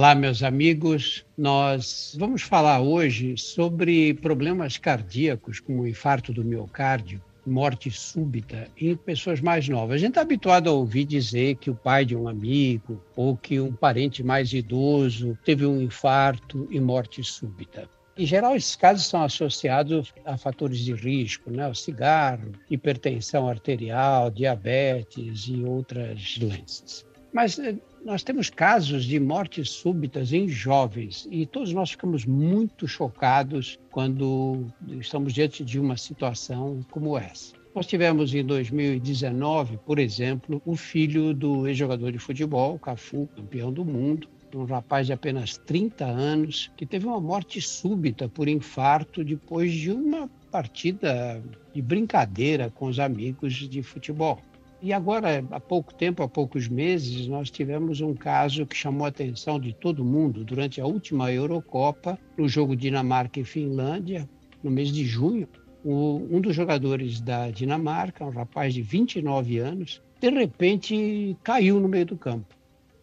Olá, meus amigos. Nós vamos falar hoje sobre problemas cardíacos, como o infarto do miocárdio, morte súbita em pessoas mais novas. A gente está habituado a ouvir dizer que o pai de um amigo ou que um parente mais idoso teve um infarto e morte súbita. Em geral, esses casos são associados a fatores de risco, né? o cigarro, hipertensão arterial, diabetes e outras doenças. Mas eh, nós temos casos de mortes súbitas em jovens e todos nós ficamos muito chocados quando estamos diante de uma situação como essa. Nós tivemos em 2019, por exemplo, o filho do ex-jogador de futebol, Cafu, campeão do mundo, um rapaz de apenas 30 anos, que teve uma morte súbita por infarto depois de uma partida de brincadeira com os amigos de futebol. E agora, há pouco tempo, há poucos meses, nós tivemos um caso que chamou a atenção de todo mundo durante a última Eurocopa, no jogo Dinamarca e Finlândia, no mês de junho. O, um dos jogadores da Dinamarca, um rapaz de 29 anos, de repente caiu no meio do campo.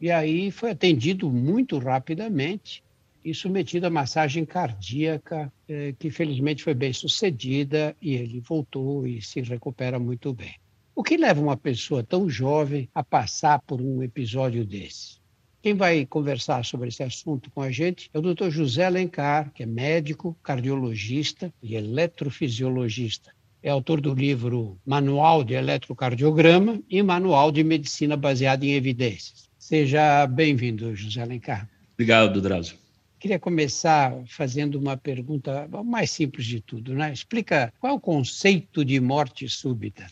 E aí foi atendido muito rapidamente e submetido a massagem cardíaca, eh, que felizmente foi bem sucedida e ele voltou e se recupera muito bem. O que leva uma pessoa tão jovem a passar por um episódio desse? Quem vai conversar sobre esse assunto com a gente é o Dr. José Alencar, que é médico, cardiologista e eletrofisiologista. É autor do livro Manual de Eletrocardiograma e Manual de Medicina Baseada em Evidências. Seja bem-vindo, José Alencar. Obrigado, Drauzio. Queria começar fazendo uma pergunta mais simples de tudo, né? Explica qual é o conceito de morte súbita.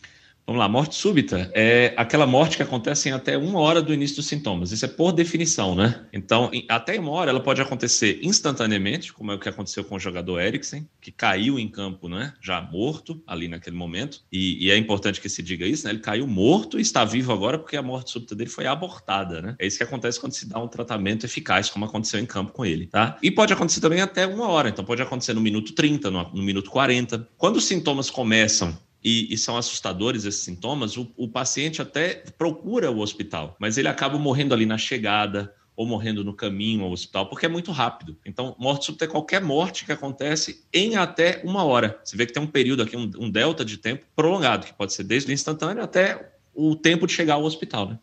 Vamos lá, morte súbita é aquela morte que acontece em até uma hora do início dos sintomas. Isso é por definição, né? Então, em, até uma hora ela pode acontecer instantaneamente, como é o que aconteceu com o jogador Eriksen, que caiu em campo, né? Já morto ali naquele momento. E, e, é importante que se diga isso, né? Ele caiu morto e está vivo agora porque a morte súbita dele foi abortada, né? É isso que acontece quando se dá um tratamento eficaz, como aconteceu em campo com ele, tá? E pode acontecer também até uma hora. Então, pode acontecer no minuto 30, no, no minuto 40. Quando os sintomas começam e, e, são assustadores esses sintomas, o, o paciente até procura o hospital, mas ele acaba morrendo ali na chegada ou morrendo no caminho ao hospital, porque é muito rápido. Então, morte súbita é qualquer morte que acontece em até uma hora. Você vê que tem um período aqui, um, um delta de tempo prolongado, que pode ser desde o instantâneo até o tempo de chegar ao hospital, né?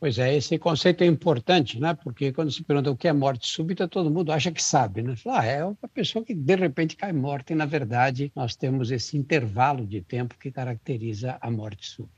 Pois é, esse conceito é importante, né? Porque quando se pergunta o que é morte súbita, todo mundo acha que sabe, né? Ah, é uma pessoa que de repente cai morta e na verdade nós temos esse intervalo de tempo que caracteriza a morte súbita.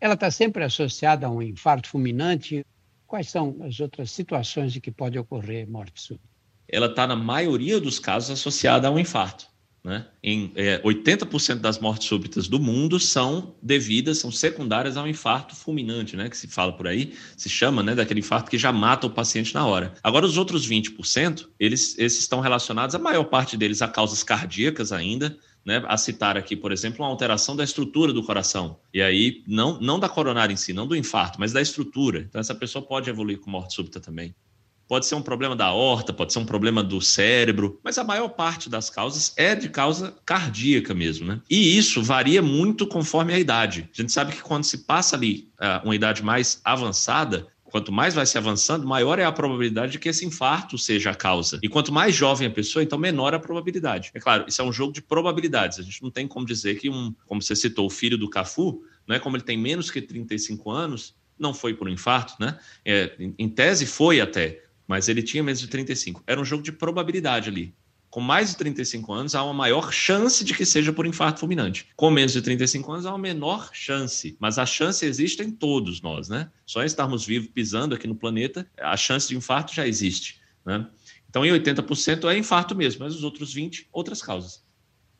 Ela está sempre associada a um infarto fulminante. Quais são as outras situações em que pode ocorrer morte súbita? Ela está na maioria dos casos associada a um infarto. Né? Em é, 80% das mortes súbitas do mundo são devidas, são secundárias ao infarto fulminante, né? Que se fala por aí, se chama, né? Daquele infarto que já mata o paciente na hora. Agora, os outros 20%, eles, esses estão relacionados, a maior parte deles, a causas cardíacas ainda, né, a citar aqui, por exemplo, uma alteração da estrutura do coração. E aí, não, não da coronária em si, não do infarto, mas da estrutura. Então, essa pessoa pode evoluir com morte súbita também. Pode ser um problema da horta, pode ser um problema do cérebro, mas a maior parte das causas é de causa cardíaca mesmo, né? E isso varia muito conforme a idade. A gente sabe que quando se passa ali uh, uma idade mais avançada, quanto mais vai se avançando, maior é a probabilidade de que esse infarto seja a causa. E quanto mais jovem a pessoa, então menor a probabilidade. É claro, isso é um jogo de probabilidades. A gente não tem como dizer que um, como você citou, o filho do Cafu, não é como ele tem menos que 35 anos, não foi por um infarto, né? É, em tese foi até, mas ele tinha menos de 35. Era um jogo de probabilidade ali. Com mais de 35 anos, há uma maior chance de que seja por infarto fulminante. Com menos de 35 anos, há uma menor chance. Mas a chance existe em todos nós, né? Só em estarmos vivos, pisando aqui no planeta, a chance de infarto já existe, né? Então, em 80% é infarto mesmo, mas os outros 20, outras causas.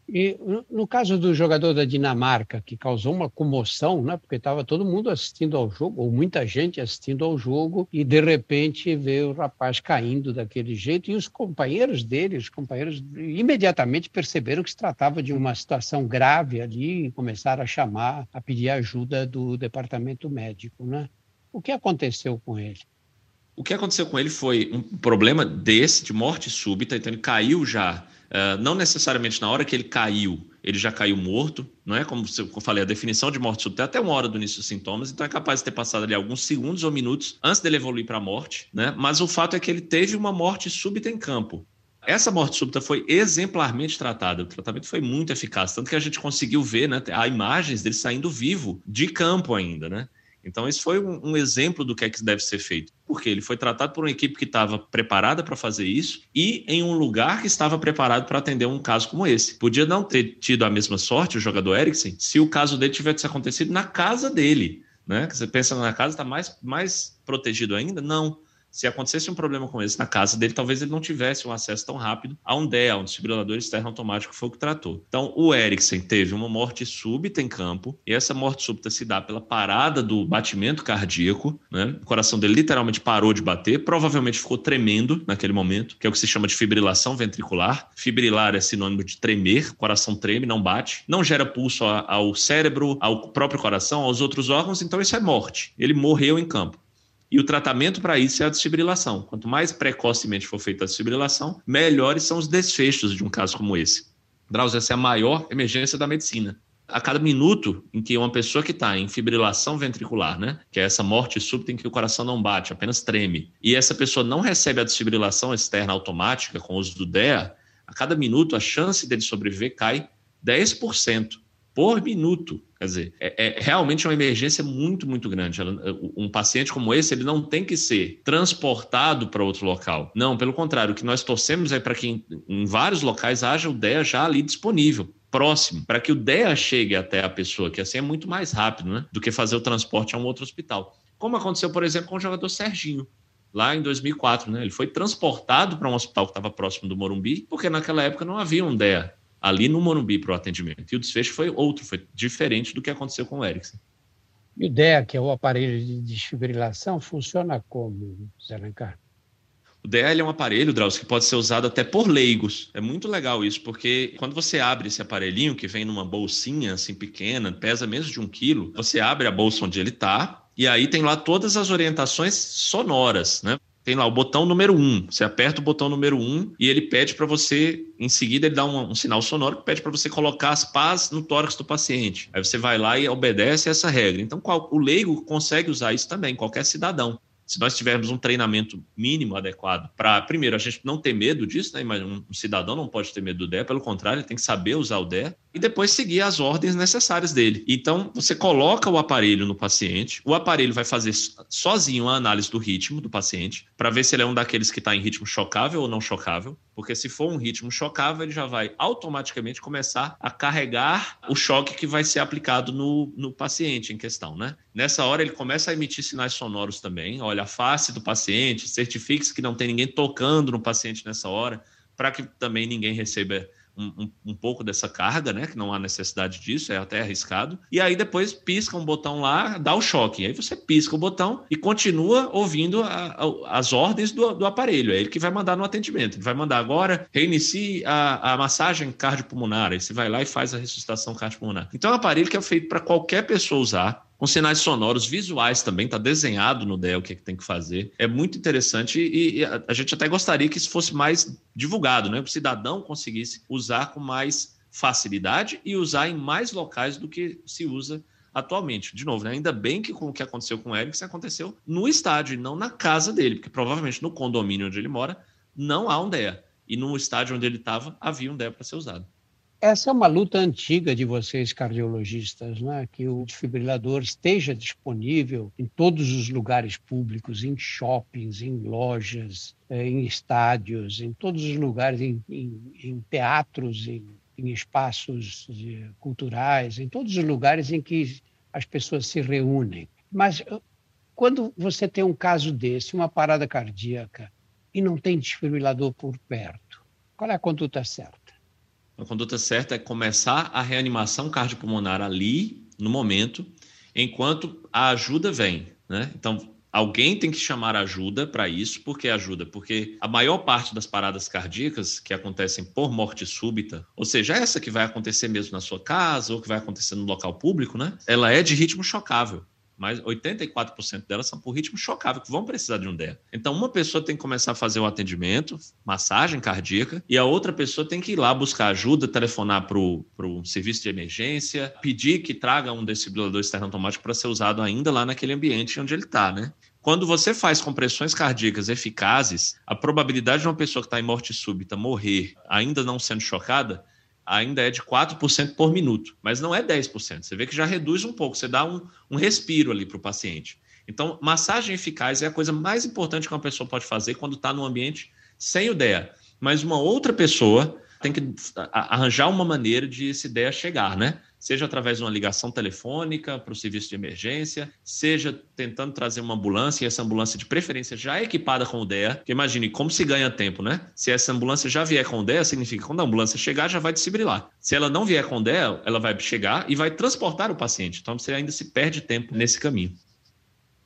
E no caso do jogador da Dinamarca, que causou uma comoção, né, porque estava todo mundo assistindo ao jogo, ou muita gente assistindo ao jogo, e de repente vê o rapaz caindo daquele jeito, e os companheiros dele, os companheiros imediatamente perceberam que se tratava de uma situação grave ali e começaram a chamar, a pedir ajuda do departamento médico. Né? O que aconteceu com ele? O que aconteceu com ele foi um problema desse, de morte súbita, então ele caiu já Uh, não necessariamente na hora que ele caiu, ele já caiu morto, não é? Como eu falei, a definição de morte súbita é até uma hora do início dos sintomas, então é capaz de ter passado ali alguns segundos ou minutos antes dele evoluir para a morte, né? Mas o fato é que ele teve uma morte súbita em campo. Essa morte súbita foi exemplarmente tratada, o tratamento foi muito eficaz, tanto que a gente conseguiu ver, né, há imagens dele saindo vivo de campo ainda, né? Então, esse foi um, um, exemplo do que é que deve ser feito. Porque ele foi tratado por uma equipe que estava preparada para fazer isso e em um lugar que estava preparado para atender um caso como esse. Podia não ter tido a mesma sorte o jogador Eriksen se o caso dele tivesse acontecido na casa dele. Né? Você pensa na casa, está mais, mais protegido ainda? Não se acontecesse um problema com esse na casa dele, talvez ele não tivesse um acesso tão rápido a um DEA, um desfibrilador externo automático, foi o que tratou. Então, o Eriksen teve uma morte súbita em campo, e essa morte súbita se dá pela parada do batimento cardíaco, né? O coração dele literalmente parou de bater, provavelmente ficou tremendo naquele momento, que é o que se chama de fibrilação ventricular. Fibrilar é sinônimo de tremer, o coração treme, não bate, não gera pulso ao cérebro, ao próprio coração, aos outros órgãos, então isso é morte. Ele morreu em campo. E o tratamento para isso é a desfibrilação. Quanto mais precocemente for feita a desfibrilação, melhores são os desfechos de um caso como esse. Drauzio, essa é a maior emergência da medicina. A cada minuto em que uma pessoa que está em fibrilação ventricular, né, que é essa morte súbita em que o coração não bate, apenas treme, e essa pessoa não recebe a desfibrilação externa automática com o uso do DEA, a cada minuto a chance dele sobreviver cai 10% por minuto. Quer dizer, é, é, realmente uma emergência muito, muito grande. Um paciente como esse, ele não tem que ser transportado para outro local. Não, pelo contrário, o que nós torcemos é para que em, em vários locais haja o DEA já ali disponível próximo, para que o DEA chegue até a pessoa, que assim é muito mais rápido né, do que fazer o transporte a um outro hospital. Como aconteceu, por exemplo, com o jogador Serginho, lá em 2004. Né? Ele foi transportado para um hospital que estava próximo do Morumbi, porque naquela época não havia um DEA ali no Morumbi para o atendimento. E o desfecho foi outro, foi diferente do que aconteceu com o Erickson. E o DEA, que é o aparelho de desfibrilação, funciona como, Zé Alencar? O DEA é um aparelho, Drauzio, que pode ser usado até por leigos. É muito legal isso, porque quando você abre esse aparelhinho, que vem numa bolsinha assim pequena, pesa menos de um quilo, você abre a bolsa onde ele está, e aí tem lá todas as orientações sonoras, né? Tem lá o botão número 1. Um. Você aperta o botão número 1 um, e ele pede para você, em seguida, ele dá um, um sinal sonoro que pede para você colocar as pás no tórax do paciente. Aí você vai lá e obedece essa regra. Então, qual, o leigo consegue usar isso também, qualquer cidadão se nós tivermos um treinamento mínimo adequado para, primeiro, a gente não ter medo disso, né? Mas um cidadão não pode ter medo do DEA, pelo contrário, ele tem que saber usar o DEA e depois seguir as ordens necessárias dele. Então, você coloca o aparelho no paciente, o aparelho vai fazer sozinho a análise do ritmo do paciente, para ver se ele é um daqueles que está em ritmo chocável ou não chocável, porque se for um ritmo chocável, ele já vai automaticamente começar a carregar o choque que vai ser aplicado no, no paciente em questão, né? Nessa hora, ele começa a emitir sinais sonoros também, olha a face do paciente, certifique-se que não tem ninguém tocando no paciente nessa hora, para que também ninguém receba um, um, pouco dessa carga, né? Que não há necessidade disso, é até arriscado. E aí depois pisca um botão lá, dá o choque. Aí você pisca o botão e continua ouvindo a, a, as ordens do, do, aparelho. É ele que vai mandar no atendimento. Ele vai mandar agora, reinicie a, a massagem cardiopulmonar. Aí você vai lá e faz a ressuscitação cardiopulmonar. Então é um aparelho que é feito para qualquer pessoa usar com sinais sonoros, visuais também, está desenhado no DEL o que, é que tem que fazer. É muito interessante e, e a, a, gente até gostaria que isso fosse mais divulgado, né? Que o cidadão conseguisse usar com mais facilidade e usar em mais locais do que se usa atualmente. De novo, né? ainda bem que com o que aconteceu com o Eric, aconteceu no estádio e não na casa dele, porque provavelmente no condomínio onde ele mora não há um DEA. E no estádio onde ele estava havia um DEA para ser usado. Essa é uma luta antiga de vocês, cardiologistas, né? que o desfibrilador esteja disponível em todos os lugares públicos, em shoppings, em lojas, eh, em estádios, em todos os lugares, em, em, em teatros, em, em espaços culturais, em todos os lugares em que as pessoas se reúnem. Mas eh, quando você tem um caso desse, uma parada cardíaca, e não tem desfibrilador por perto, qual é a conduta certa? A conduta certa é começar a reanimação cardiopulmonar ali, no momento, enquanto a ajuda vem. Né? Então, alguém tem que chamar ajuda para isso, por que ajuda? Porque a maior parte das paradas cardíacas que acontecem por morte súbita, ou seja, essa que vai acontecer mesmo na sua casa ou que vai acontecer no local público, né? Ela é de ritmo chocável. Mas 84% delas são por ritmo chocável, que vão precisar de um DEA. Então, uma pessoa tem que começar a fazer o atendimento, massagem cardíaca, e a outra pessoa tem que ir lá buscar ajuda, telefonar para o serviço de emergência, pedir que traga um desfibrilador externo automático para ser usado ainda lá naquele ambiente onde ele está, né? Quando você faz compressões cardíacas eficazes, a probabilidade de uma pessoa que está em morte súbita morrer ainda não sendo chocada ainda é de 4% por minuto, mas não é 10%. Você vê que já reduz um pouco, você dá um, um respiro ali para o paciente. Então, massagem eficaz é a coisa mais importante que uma pessoa pode fazer quando está num ambiente sem o DEA. Mas uma outra pessoa tem que arranjar uma maneira de essa ideia chegar, né? Seja através de uma ligação telefônica para o serviço de emergência, seja tentando trazer uma ambulância, e essa ambulância de preferência já é equipada com o DEA, porque imagine como se ganha tempo, né? Se essa ambulância já vier com o DEA, significa que quando a ambulância chegar, já vai desfibrilar. Se ela não vier com o DEA, ela vai chegar e vai transportar o paciente. Então você ainda se perde tempo nesse caminho.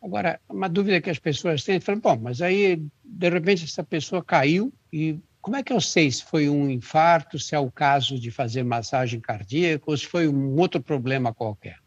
Agora, uma dúvida que as pessoas têm, falam, bom, mas aí, de repente, essa pessoa caiu e como é que eu sei se foi um infarto, se é o caso de fazer massagem cardíaca ou se foi um outro problema qualquer?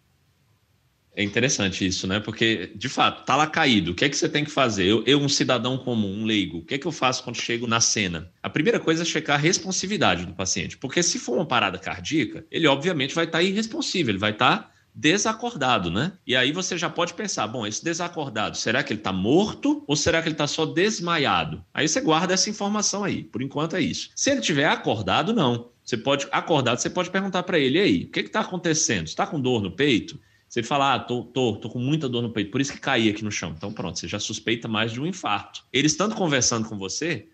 É interessante isso, né? Porque, de fato, tá lá caído. O que é que você tem que fazer? Eu, eu, um cidadão comum, um leigo, o que é que eu faço quando chego na cena? A primeira coisa é checar a responsividade do paciente. Porque se for uma parada cardíaca, ele obviamente vai estar tá irresponsível, ele vai estar tá desacordado, né? E aí você já pode pensar, bom, esse desacordado, será que ele está morto ou será que ele está só desmaiado? Aí você guarda essa informação aí. Por enquanto é isso. Se ele tiver acordado, não. Você pode acordado, você pode perguntar para ele, aí, o que está acontecendo? Está com dor no peito? Você fala, ah, tô, tô, tô com muita dor no peito, por isso que caí aqui no chão. Então pronto, você já suspeita mais de um infarto. Ele estando conversando com você,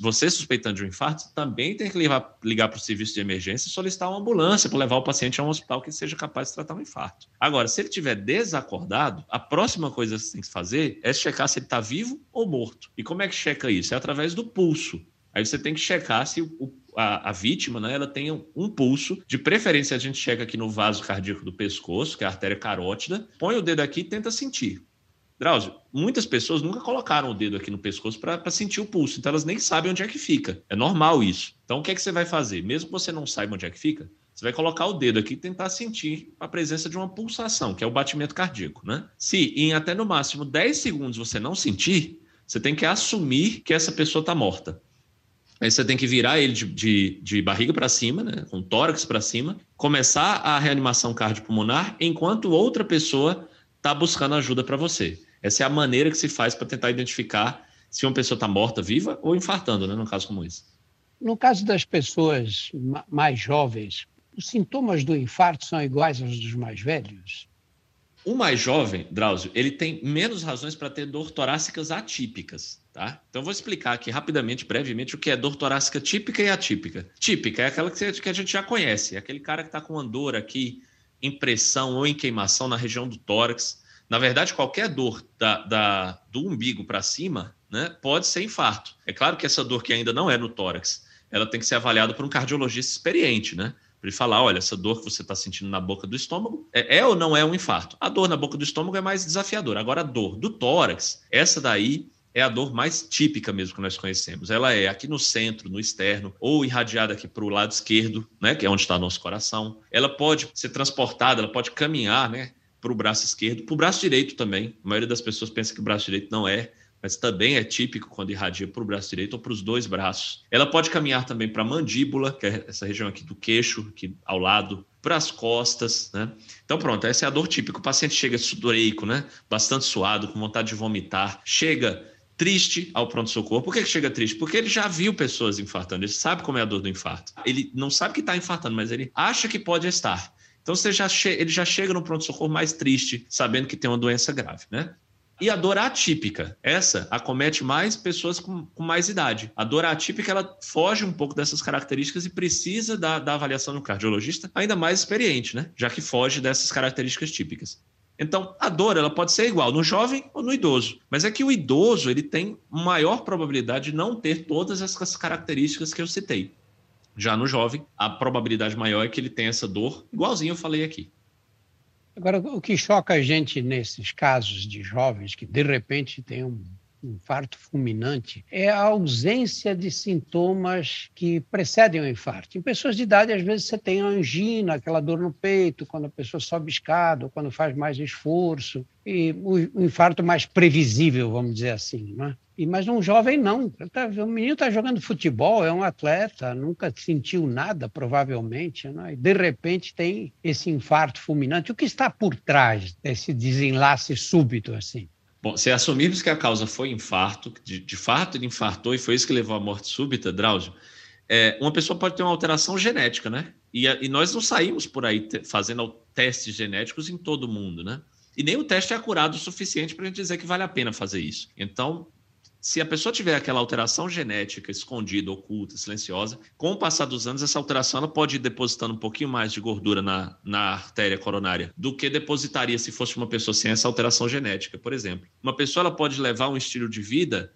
você suspeitando de um infarto, também tem que ligar, para o serviço de emergência e solicitar uma ambulância para levar o paciente a um hospital que seja capaz de tratar um infarto. Agora, se ele estiver desacordado, a próxima coisa que você tem que fazer é checar se ele está vivo ou morto. E como é que checa isso? É através do pulso. Aí você tem que checar se o, a, a, vítima né, ela tem um pulso. De preferência, a gente checa aqui no vaso cardíaco do pescoço, que é a artéria carótida. Põe o dedo aqui e tenta sentir. Drauzio, muitas pessoas nunca colocaram o dedo aqui no pescoço para sentir o pulso, então elas nem sabem onde é que fica. É normal isso. Então o que é que você vai fazer? Mesmo que você não saiba onde é que fica, você vai colocar o dedo aqui e tentar sentir a presença de uma pulsação, que é o batimento cardíaco, né? Se em até no máximo 10 segundos você não sentir, você tem que assumir que essa pessoa está morta. Aí você tem que virar ele de, de, de barriga para cima, né, com tórax para cima, começar a reanimação cardiopulmonar enquanto outra pessoa está buscando ajuda para você. Essa é a maneira que se faz para tentar identificar se uma pessoa está morta, viva ou infartando, né, num caso como esse. No caso das pessoas mais jovens, os sintomas do infarto são iguais aos dos mais velhos? O mais jovem, Drauzio, ele tem menos razões para ter dor torácicas atípicas, tá? Então vou explicar aqui rapidamente, brevemente, o que é dor torácica típica e atípica. Típica é aquela que a gente já conhece, é aquele cara que está com andor aqui, impressão ou em queimação na região do tórax, na verdade, qualquer dor da, da do umbigo para cima né, pode ser infarto. É claro que essa dor que ainda não é no tórax, ela tem que ser avaliada por um cardiologista experiente, né? Para ele falar, olha, essa dor que você está sentindo na boca do estômago é, é, ou não é um infarto? A dor na boca do estômago é mais desafiadora. Agora, a dor do tórax, essa daí é a dor mais típica mesmo que nós conhecemos. Ela é aqui no centro, no externo, ou irradiada aqui para o lado esquerdo, né, que é onde está nosso coração. Ela pode ser transportada, ela pode caminhar, né, para o braço esquerdo, para o braço direito também. A maioria das pessoas pensa que o braço direito não é, mas também é típico quando irradia para o braço direito ou para os dois braços. Ela pode caminhar também para a mandíbula, que é essa região aqui do queixo, aqui ao lado, para as costas, né? Então pronto, essa é a dor típica. O paciente chega sudoreico, né? Bastante suado, com vontade de vomitar, chega triste ao pronto-socorro. Por que, que chega triste? Porque ele já viu pessoas infartando, ele sabe como é a dor do infarto. Ele não sabe que está infartando, mas ele acha que pode estar. Então você já ele já chega no pronto-socorro mais triste, sabendo que tem uma doença grave, né? E a dor atípica, essa acomete mais pessoas com, com, mais idade. A dor atípica, ela foge um pouco dessas características e precisa da, da avaliação do cardiologista ainda mais experiente, né? Já que foge dessas características típicas. Então, a dor ela pode ser igual no jovem ou no idoso, mas é que o idoso ele tem maior probabilidade de não ter todas essas características que eu citei. Já no jovem, a probabilidade maior é que ele tenha essa dor, igualzinho eu falei aqui. Agora, o que choca a gente nesses casos de jovens que de repente têm um infarto fulminante é a ausência de sintomas que precedem o infarto. Em pessoas de idade, às vezes você tem angina, aquela dor no peito, quando a pessoa sobe escada, quando faz mais esforço. e o infarto mais previsível, vamos dizer assim. Né? E, mas um jovem não. Tá, o menino está jogando futebol, é um atleta, nunca sentiu nada, provavelmente. Né? E de repente tem esse infarto fulminante. O que está por trás desse desenlace súbito assim? Bom, se assumirmos que a causa foi infarto, de, de fato ele infartou e foi isso que levou à morte súbita, Drauzio, é, uma pessoa pode ter uma alteração genética, né? E, e nós não saímos por aí fazendo testes genéticos em todo mundo, né? E nem o teste é acurado o suficiente para a gente dizer que vale a pena fazer isso. Então, se a pessoa tiver aquela alteração genética escondida, oculta, silenciosa, com o passar dos anos, essa alteração ela pode ir depositando um pouquinho mais de gordura na, na artéria coronária do que depositaria se fosse uma pessoa sem essa alteração genética, por exemplo. Uma pessoa ela pode levar um estilo de vida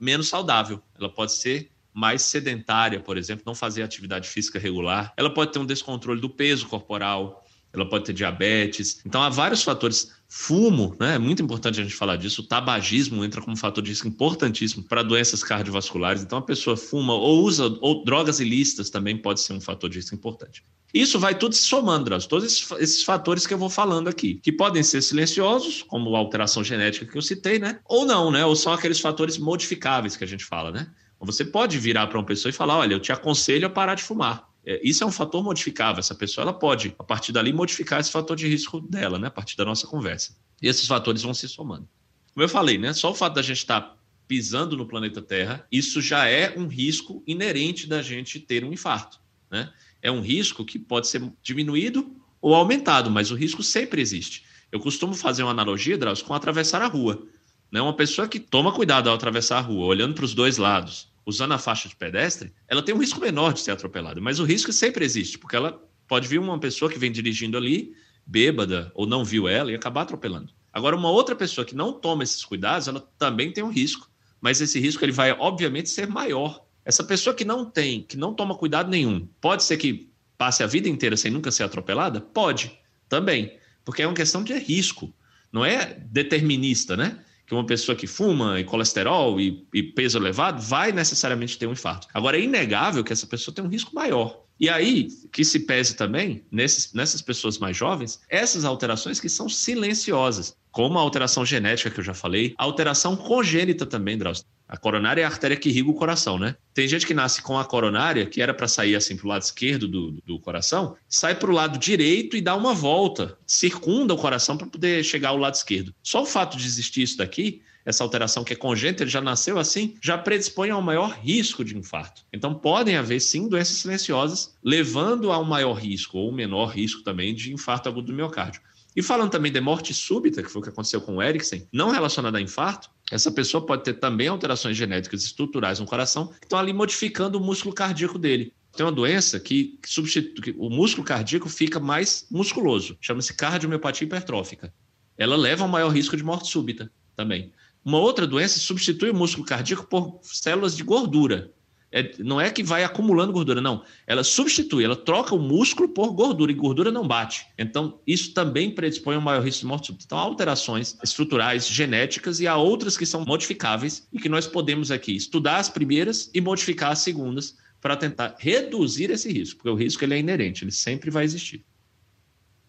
menos saudável, ela pode ser mais sedentária, por exemplo, não fazer atividade física regular, ela pode ter um descontrole do peso corporal, ela pode ter diabetes. Então, há vários fatores. Fumo, né? É muito importante a gente falar disso. O tabagismo entra como fator de risco importantíssimo para doenças cardiovasculares. Então, a pessoa fuma ou usa, ou drogas ilícitas também pode ser um fator de risco importante. Isso vai tudo se somando, Drauzio, todos esses, esses, fatores que eu vou falando aqui, que podem ser silenciosos, como a alteração genética que eu citei, né? Ou não, né? Ou são aqueles fatores modificáveis que a gente fala, né? Você pode virar para uma pessoa e falar: olha, eu te aconselho a parar de fumar. É, isso é um fator modificável. Essa pessoa ela pode, a partir dali, modificar esse fator de risco dela, né? A partir da nossa conversa. E esses fatores vão se somando. Como eu falei, né? Só o fato da gente estar pisando no planeta Terra, isso já é um risco inerente da gente ter um infarto, né? É um risco que pode ser diminuído ou aumentado, mas o risco sempre existe. Eu costumo fazer uma analogia, Drauzio, com atravessar a rua. Né? Uma pessoa que toma cuidado ao atravessar a rua, olhando para os dois lados, usando a faixa de pedestre, ela tem um risco menor de ser atropelada, mas o risco sempre existe, porque ela pode vir uma pessoa que vem dirigindo ali, bêbada, ou não viu ela e acabar atropelando. Agora, uma outra pessoa que não toma esses cuidados, ela também tem um risco, mas esse risco ele vai, obviamente, ser maior. Essa pessoa que não tem, que não toma cuidado nenhum, pode ser que passe a vida inteira sem nunca ser atropelada? Pode, também, porque é uma questão de risco, não é determinista, né? Que uma pessoa que fuma e colesterol e, e, peso elevado vai necessariamente ter um infarto. Agora, é inegável que essa pessoa tem um risco maior. E aí, que se pese também, nesses, nessas pessoas mais jovens, essas alterações que são silenciosas, como a alteração genética que eu já falei, a alteração congênita também, Drauzio. A coronária é a artéria que irriga o coração, né? Tem gente que nasce com a coronária, que era para sair assim para o lado esquerdo do, do coração, sai para o lado direito e dá uma volta, circunda o coração para poder chegar ao lado esquerdo. Só o fato de existir isso daqui, essa alteração que é congênita, ele já nasceu assim, já predispõe ao maior risco de infarto. Então podem haver sim doenças silenciosas, levando a um maior risco ou menor risco também de infarto agudo do miocárdio. E falando também de morte súbita, que foi o que aconteceu com o Eriksen, não relacionada a infarto, essa pessoa pode ter também alterações genéticas estruturais no coração que estão ali modificando o músculo cardíaco dele. Tem uma doença que, substitui, o músculo cardíaco fica mais musculoso, chama-se cardiomiopatia hipertrófica. Ela leva a um maior risco de morte súbita também. Uma outra doença substitui o músculo cardíaco por células de gordura. É, não é que vai acumulando gordura, não. Ela substitui, ela troca o músculo por gordura e gordura não bate. Então, isso também predispõe a um maior risco de morte súbita. Então, há alterações estruturais, genéticas e há outras que são modificáveis e que nós podemos aqui estudar as primeiras e modificar as segundas para tentar reduzir esse risco, porque o risco ele é inerente, ele sempre vai existir.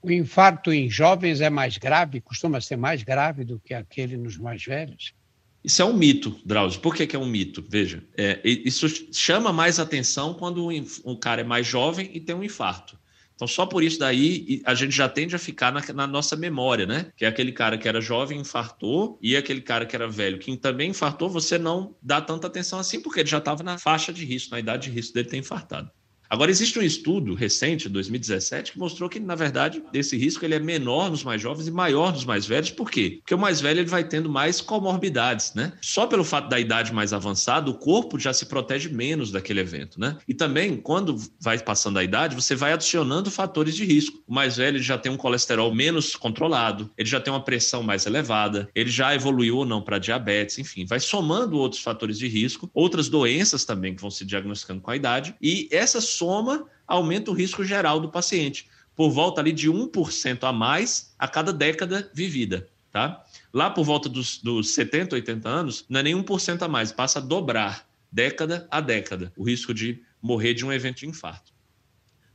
O infarto em jovens é mais grave, costuma ser mais grave do que aquele nos mais velhos? Isso é um mito, Drauzio. Por que, que é um mito? Veja, é, isso chama mais atenção quando um cara é mais jovem e tem um infarto. Então, só por isso daí a gente já tende a ficar na, na, nossa memória, né? Que é aquele cara que era jovem infartou e aquele cara que era velho que também infartou, você não dá tanta atenção assim, porque ele já estava na faixa de risco, na idade de risco dele ter infartado. Agora, existe um estudo recente, 2017, que mostrou que, na verdade, esse risco ele é menor nos mais jovens e maior nos mais velhos. Por quê? Porque o mais velho ele vai tendo mais comorbidades, né? Só pelo fato da idade mais avançada, o corpo já se protege menos daquele evento, né? E também, quando vai passando a idade, você vai adicionando fatores de risco. O mais velho já tem um colesterol menos controlado, ele já tem uma pressão mais elevada, ele já evoluiu ou não para diabetes, enfim, vai somando outros fatores de risco, outras doenças também que vão se diagnosticando com a idade, e essas soma aumenta o risco geral do paciente, por volta ali de 1% a mais a cada década vivida, tá? Lá por volta dos, dos 70, 80 anos, não é nem 1% a mais, passa a dobrar década a década o risco de morrer de um evento de infarto.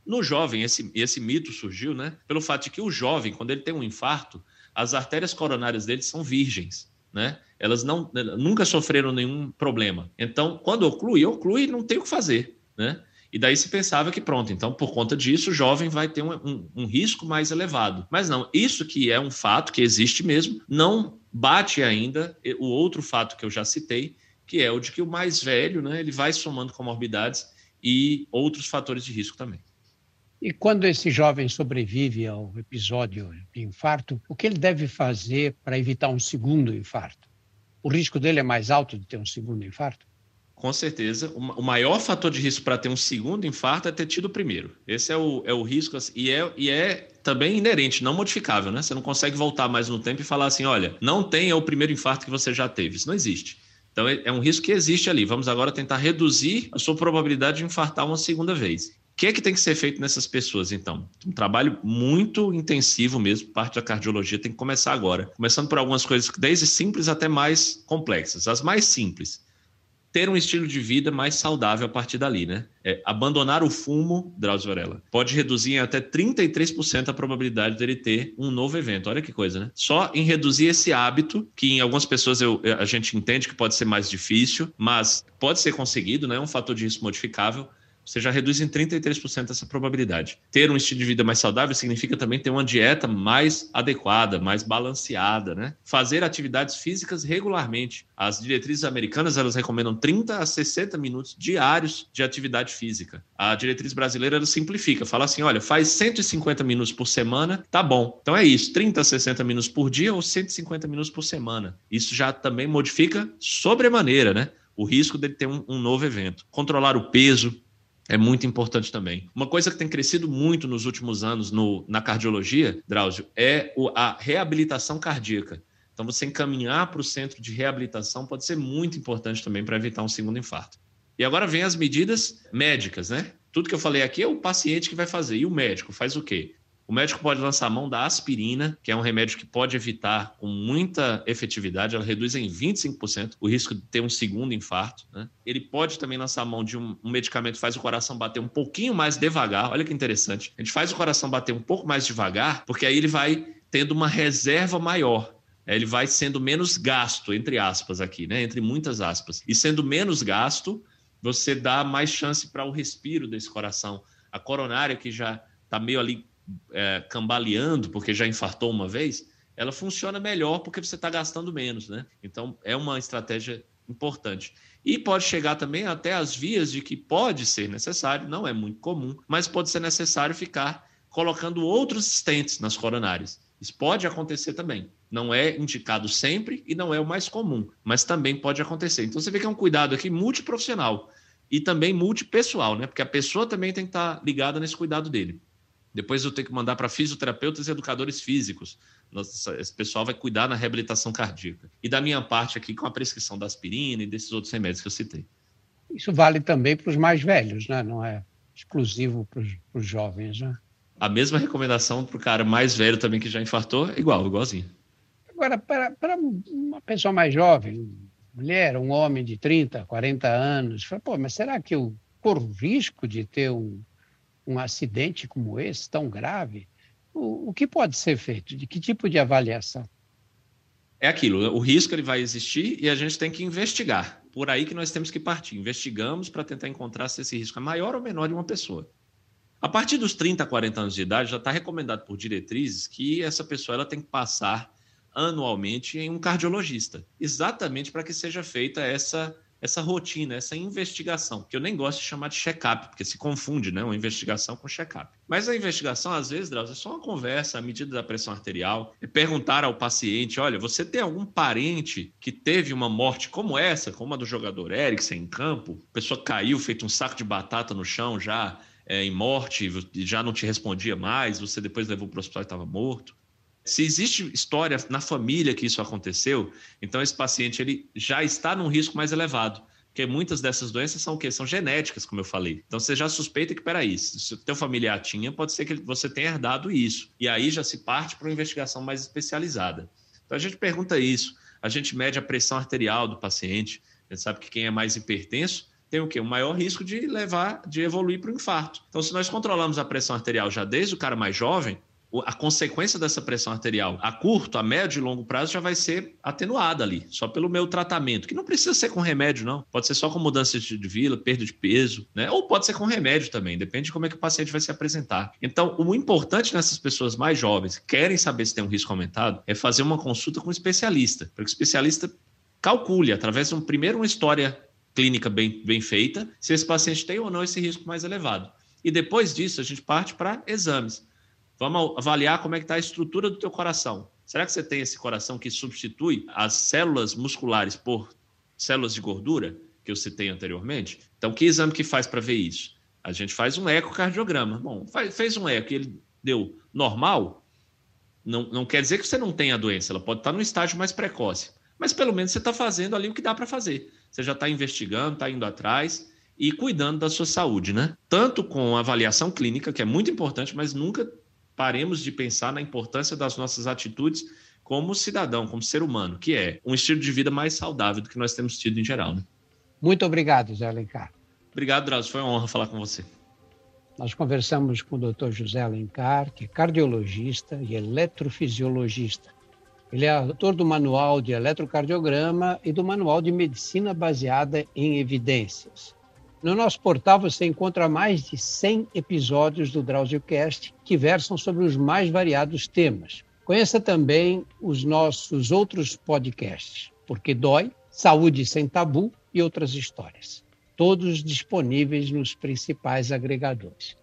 No jovem, esse, esse mito surgiu, né? Pelo fato de que o jovem, quando ele tem um infarto, as artérias coronárias deles são virgens, né? Elas não, nunca sofreram nenhum problema. Então, quando oclui, oclui, não tem o que fazer, né? E daí se pensava que pronto, então por conta disso o jovem vai ter um, um, um, risco mais elevado. Mas não, isso que é um fato que existe mesmo, não bate ainda o outro fato que eu já citei, que é o de que o mais velho, né, ele vai somando comorbidades e outros fatores de risco também. E quando esse jovem sobrevive ao episódio de infarto, o que ele deve fazer para evitar um segundo infarto? O risco dele é mais alto de ter um segundo infarto? Com certeza. O maior fator de risco para ter um segundo infarto é ter tido o primeiro. Esse é o, é o risco, assim, e, é, e é também inerente, não modificável, né? Você não consegue voltar mais no tempo e falar assim: olha, não tenha o primeiro infarto que você já teve. Isso não existe. Então, é, é um risco que existe ali. Vamos agora tentar reduzir a sua probabilidade de infartar uma segunda vez. O que é que tem que ser feito nessas pessoas, então? Um trabalho muito intensivo mesmo, parte da cardiologia tem que começar agora. Começando por algumas coisas desde simples até mais complexas. As mais simples ter um estilo de vida mais saudável a partir dali, né? É, abandonar o fumo, Drauzio Varela, pode reduzir em até 33% a probabilidade dele ter um novo evento. Olha que coisa, né? Só em reduzir esse hábito, que em algumas pessoas eu, a gente entende que pode ser mais difícil, mas pode ser conseguido, né? É um fator de risco modificável você já reduz em 33% essa probabilidade. Ter um estilo de vida mais saudável significa também ter uma dieta mais adequada, mais balanceada, né? Fazer atividades físicas regularmente. As diretrizes americanas, elas recomendam 30 a 60 minutos diários de atividade física. A diretriz brasileira ela simplifica, fala assim, olha, faz 150 minutos por semana, tá bom. Então é isso, 30 a 60 minutos por dia ou 150 minutos por semana. Isso já também modifica sobremaneira, né? O risco de ter um, um novo evento. Controlar o peso, é muito importante também. Uma coisa que tem crescido muito nos últimos anos no, na cardiologia, Drauzio, é o, a reabilitação cardíaca. Então, você encaminhar para o centro de reabilitação pode ser muito importante também para evitar um segundo infarto. E agora vem as medidas médicas, né? Tudo que eu falei aqui é o paciente que vai fazer. E o médico faz o quê? O médico pode lançar a mão da aspirina, que é um remédio que pode evitar com muita efetividade, ela reduz em 25% o risco de ter um segundo infarto. Né? Ele pode também lançar a mão de um, medicamento que faz o coração bater um pouquinho mais devagar. Olha que interessante. A gente faz o coração bater um pouco mais devagar, porque aí ele vai tendo uma reserva maior. Ele vai sendo menos gasto, entre aspas, aqui, né? Entre muitas aspas. E sendo menos gasto, você dá mais chance para o respiro desse coração. A coronária, que já está meio ali é, cambaleando porque já infartou uma vez, ela funciona melhor porque você está gastando menos, né? Então é uma estratégia importante. E pode chegar também até as vias de que pode ser necessário, não é muito comum, mas pode ser necessário ficar colocando outros estentes nas coronárias. Isso pode acontecer também. Não é indicado sempre e não é o mais comum, mas também pode acontecer. Então você vê que é um cuidado aqui multiprofissional e também multipessoal, né? Porque a pessoa também tem que estar ligada nesse cuidado dele. Depois eu tenho que mandar para fisioterapeutas e educadores físicos. Nossa, esse pessoal vai cuidar na reabilitação cardíaca. E da minha parte aqui com a prescrição da aspirina e desses outros remédios que eu citei. Isso vale também para os mais velhos, né? não é exclusivo para os jovens. Né? A mesma recomendação para o cara mais velho também que já infartou, igual, igualzinho. Agora, para, para uma pessoa mais jovem, mulher, um homem de 30, 40 anos, fala, pô, mas será que eu corro risco de ter um um acidente como esse, tão grave, o, o que pode ser feito? De que tipo de avaliação? É aquilo, o risco ele vai existir e a gente tem que investigar. Por aí que nós temos que partir. Investigamos para tentar encontrar se esse risco é maior ou menor de uma pessoa. A partir dos 30, 40 anos de idade, já está recomendado por diretrizes que essa pessoa ela tem que passar anualmente em um cardiologista, exatamente para que seja feita essa essa rotina, essa investigação, que eu nem gosto de chamar de check-up, porque se confunde, né, uma investigação com check-up. Mas a investigação, às vezes, Drauzio, é só uma conversa, a medida da pressão arterial, é perguntar ao paciente, olha, você tem algum parente que teve uma morte como essa, como a do jogador Eriksen em campo? A pessoa caiu, feito um saco de batata no chão já, é, em morte, já não te respondia mais, você depois levou para o hospital e estava morto. Se existe história na família que isso aconteceu, então esse paciente ele já está num risco mais elevado. Porque muitas dessas doenças são o quê? São genéticas, como eu falei. Então você já suspeita que, peraí, se o teu familiar tinha, pode ser que você tenha herdado isso. E aí já se parte para uma investigação mais especializada. Então a gente pergunta isso, a gente mede a pressão arterial do paciente, a gente sabe que quem é mais hipertenso tem o quê? Um maior risco de levar, de evoluir para o infarto. Então, se nós controlamos a pressão arterial já desde o cara mais jovem, a consequência dessa pressão arterial a curto, a médio e longo prazo já vai ser atenuada ali, só pelo meu tratamento, que não precisa ser com remédio, não. Pode ser só com mudança de vida, perda de peso, né? Ou pode ser com remédio também, depende de como é que o paciente vai se apresentar. Então, o importante nessas pessoas mais jovens que querem saber se tem um risco aumentado é fazer uma consulta com um especialista, para que o especialista calcule, através de um, primeiro uma história clínica bem, bem feita, se esse paciente tem ou não esse risco mais elevado. E depois disso, a gente parte para exames. Vamos avaliar como é que está a estrutura do teu coração. Será que você tem esse coração que substitui as células musculares por células de gordura que eu citei anteriormente? Então, que exame que faz para ver isso? A gente faz um ecocardiograma. Bom, fez um eco e ele deu normal, não, não quer dizer que você não tenha a doença, ela pode estar no estágio mais precoce. Mas pelo menos você está fazendo ali o que dá para fazer. Você já está investigando, está indo atrás e cuidando da sua saúde, né? Tanto com avaliação clínica, que é muito importante, mas nunca paremos de pensar na importância das nossas atitudes como cidadão, como ser humano, que é um estilo de vida mais saudável do que nós temos tido em geral. Né? Muito obrigado, Zé Alencar. Obrigado, Drauzio. Foi uma honra falar com você. Nós conversamos com o Dr. José Alencar, que é cardiologista e eletrofisiologista. Ele é autor do Manual de Eletrocardiograma e do Manual de Medicina Baseada em Evidências. No nosso portal você encontra mais de 100 episódios do DrauzioCast que versam sobre os mais variados temas. Conheça também os nossos outros podcasts, Porque Dói, Saúde Sem Tabu e outras histórias. Todos disponíveis nos principais agregadores.